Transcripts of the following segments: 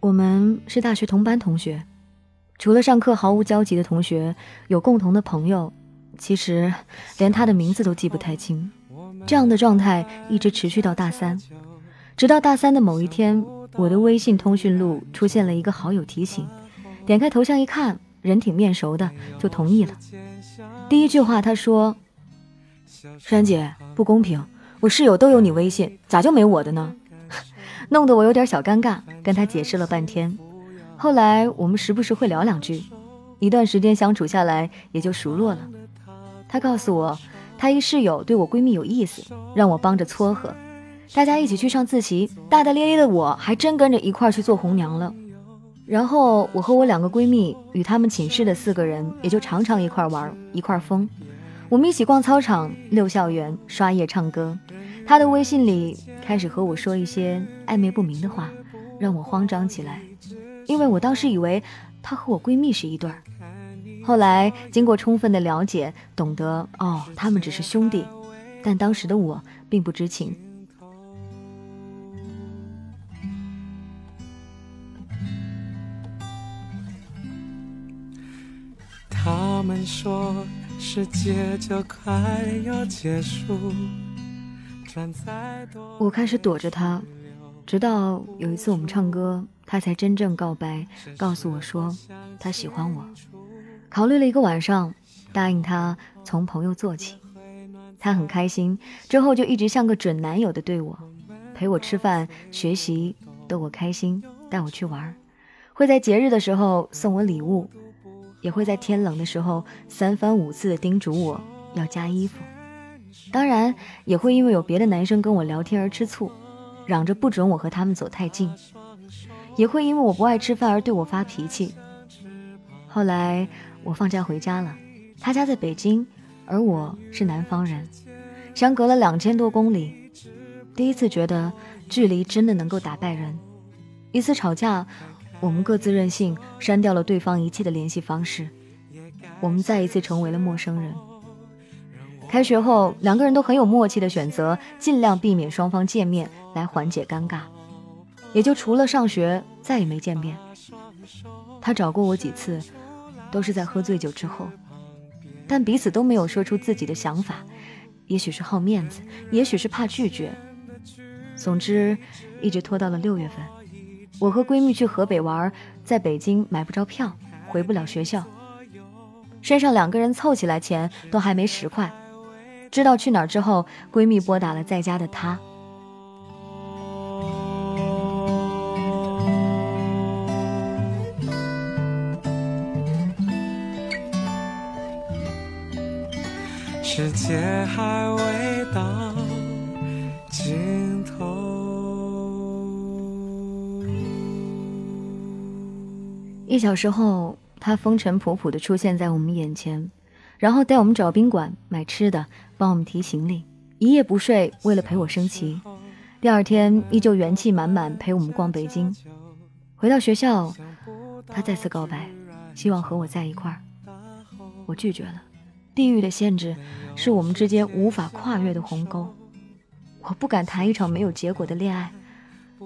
我们是大学同班同学，除了上课毫无交集的同学，有共同的朋友，其实连他的名字都记不太清。这样的状态一直持续到大三，直到大三的某一天，我的微信通讯录出现了一个好友提醒，点开头像一看，人挺面熟的，就同意了。第一句话他说：“珊姐，不公平，我室友都有你微信，咋就没我的呢？”弄得我有点小尴尬，跟他解释了半天。后来我们时不时会聊两句，一段时间相处下来也就熟络了。他告诉我，他一室友对我闺蜜有意思，让我帮着撮合。大家一起去上自习，大大咧咧的我还真跟着一块去做红娘了。然后我和我两个闺蜜与他们寝室的四个人也就常常一块玩一块疯。我们一起逛操场、溜校园、刷夜、唱歌。他的微信里开始和我说一些暧昧不明的话，让我慌张起来，因为我当时以为他和我闺蜜是一对儿。后来经过充分的了解，懂得哦，他们只是兄弟，但当时的我并不知情。他们说世界就快要结束。我开始躲着他，直到有一次我们唱歌，他才真正告白，告诉我说他喜欢我。考虑了一个晚上，答应他从朋友做起。他很开心，之后就一直像个准男友的对我，陪我吃饭、学习，逗我开心，带我去玩，会在节日的时候送我礼物，也会在天冷的时候三番五次的叮嘱我要加衣服。当然也会因为有别的男生跟我聊天而吃醋，嚷着不准我和他们走太近；也会因为我不爱吃饭而对我发脾气。后来我放假回家了，他家在北京，而我是南方人，相隔了两千多公里。第一次觉得距离真的能够打败人。一次吵架，我们各自任性，删掉了对方一切的联系方式，我们再一次成为了陌生人。开学后，两个人都很有默契的选择尽量避免双方见面，来缓解尴尬。也就除了上学，再也没见面。他找过我几次，都是在喝醉酒之后，但彼此都没有说出自己的想法。也许是好面子，也许是怕拒绝。总之，一直拖到了六月份，我和闺蜜去河北玩，在北京买不着票，回不了学校，身上两个人凑起来钱都还没十块。知道去哪儿之后，闺蜜拨打了在家的她。世界还未到尽头。一小时后，他风尘仆仆的出现在我们眼前。然后带我们找宾馆买吃的，帮我们提行李，一夜不睡，为了陪我升旗。第二天依旧元气满满，陪我们逛北京。回到学校，他再次告白，希望和我在一块儿。我拒绝了，地域的限制是我们之间无法跨越的鸿沟。我不敢谈一场没有结果的恋爱，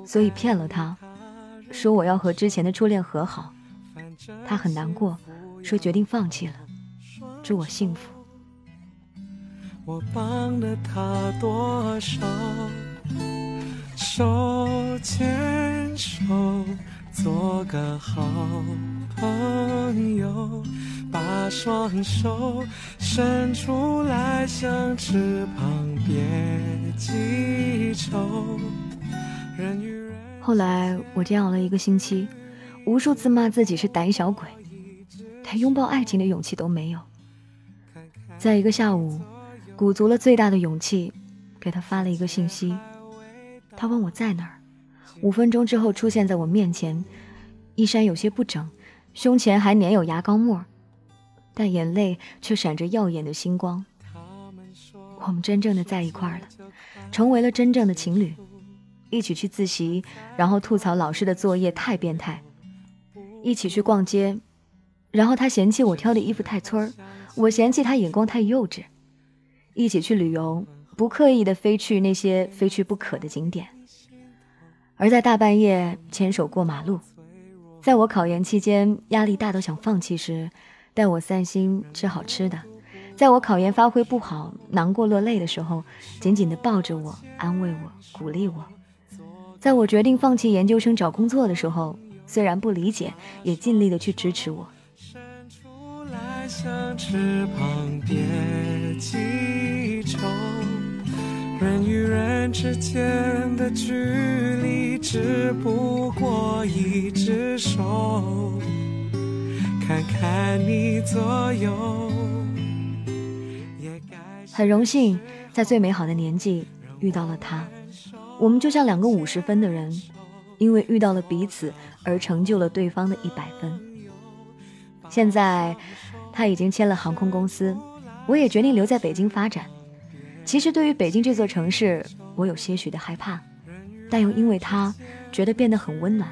所以骗了他，说我要和之前的初恋和好。他很难过，说决定放弃了。祝我幸福。我帮了他多少？手牵手，做个好朋友，把双手伸出来像翅膀，别记仇。人与人后来我煎熬了一个星期，无数次骂自己是胆小鬼，连拥抱爱情的勇气都没有。在一个下午，鼓足了最大的勇气，给他发了一个信息。他问我在哪儿，五分钟之后出现在我面前，衣衫有些不整，胸前还粘有牙膏沫，但眼泪却闪着耀眼的星光。我们真正的在一块儿了，成为了真正的情侣，一起去自习，然后吐槽老师的作业太变态，一起去逛街，然后他嫌弃我挑的衣服太村儿。我嫌弃他眼光太幼稚，一起去旅游，不刻意的飞去那些非去不可的景点，而在大半夜牵手过马路，在我考研期间压力大到想放弃时，带我散心吃好吃的；在我考研发挥不好、难过落泪的时候，紧紧的抱着我，安慰我，鼓励我；在我决定放弃研究生找工作的时候，虽然不理解，也尽力的去支持我。人与人之间的距离只不过一只手，看看你左右。很荣幸在最美好的年纪遇到了他，我们就像两个五十分的人，因为遇到了彼此而成就了对方的一百分。现在他已经签了航空公司，我也决定留在北京发展。其实对于北京这座城市，我有些许的害怕，但又因为他，觉得变得很温暖。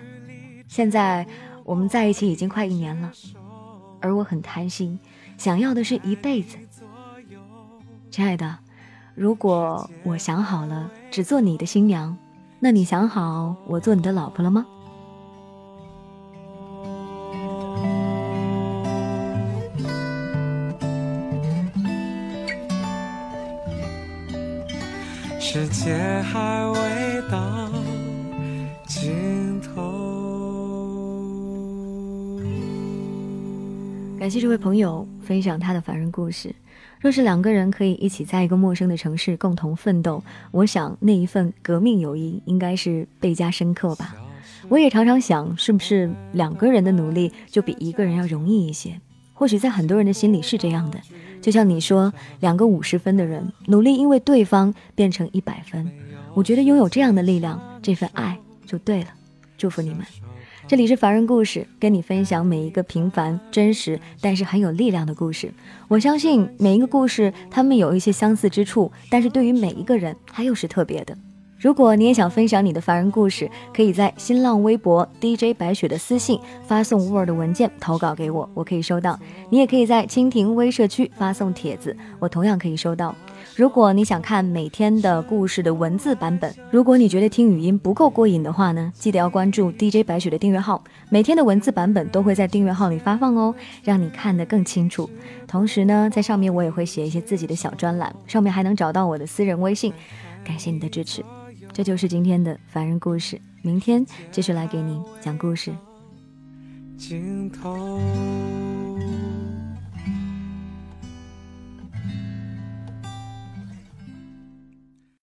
现在我们在一起已经快一年了，而我很贪心，想要的是一辈子。亲爱的，如果我想好了只做你的新娘，那你想好我做你的老婆了吗？界还未到尽头。感谢这位朋友分享他的凡人故事。若是两个人可以一起在一个陌生的城市共同奋斗，我想那一份革命友谊应该是倍加深刻吧。我也常常想，是不是两个人的努力就比一个人要容易一些？或许在很多人的心里是这样的。就像你说，两个五十分的人努力，因为对方变成一百分。我觉得拥有这样的力量，这份爱就对了。祝福你们！这里是凡人故事，跟你分享每一个平凡、真实，但是很有力量的故事。我相信每一个故事，他们有一些相似之处，但是对于每一个人，它又是特别的。如果你也想分享你的凡人故事，可以在新浪微博 DJ 白雪的私信发送 Word 文件投稿给我，我可以收到。你也可以在蜻蜓微社区发送帖子，我同样可以收到。如果你想看每天的故事的文字版本，如果你觉得听语音不够过瘾的话呢，记得要关注 DJ 白雪的订阅号，每天的文字版本都会在订阅号里发放哦，让你看得更清楚。同时呢，在上面我也会写一些自己的小专栏，上面还能找到我的私人微信。感谢你的支持。这就是今天的凡人故事，明天继续来给您讲故事。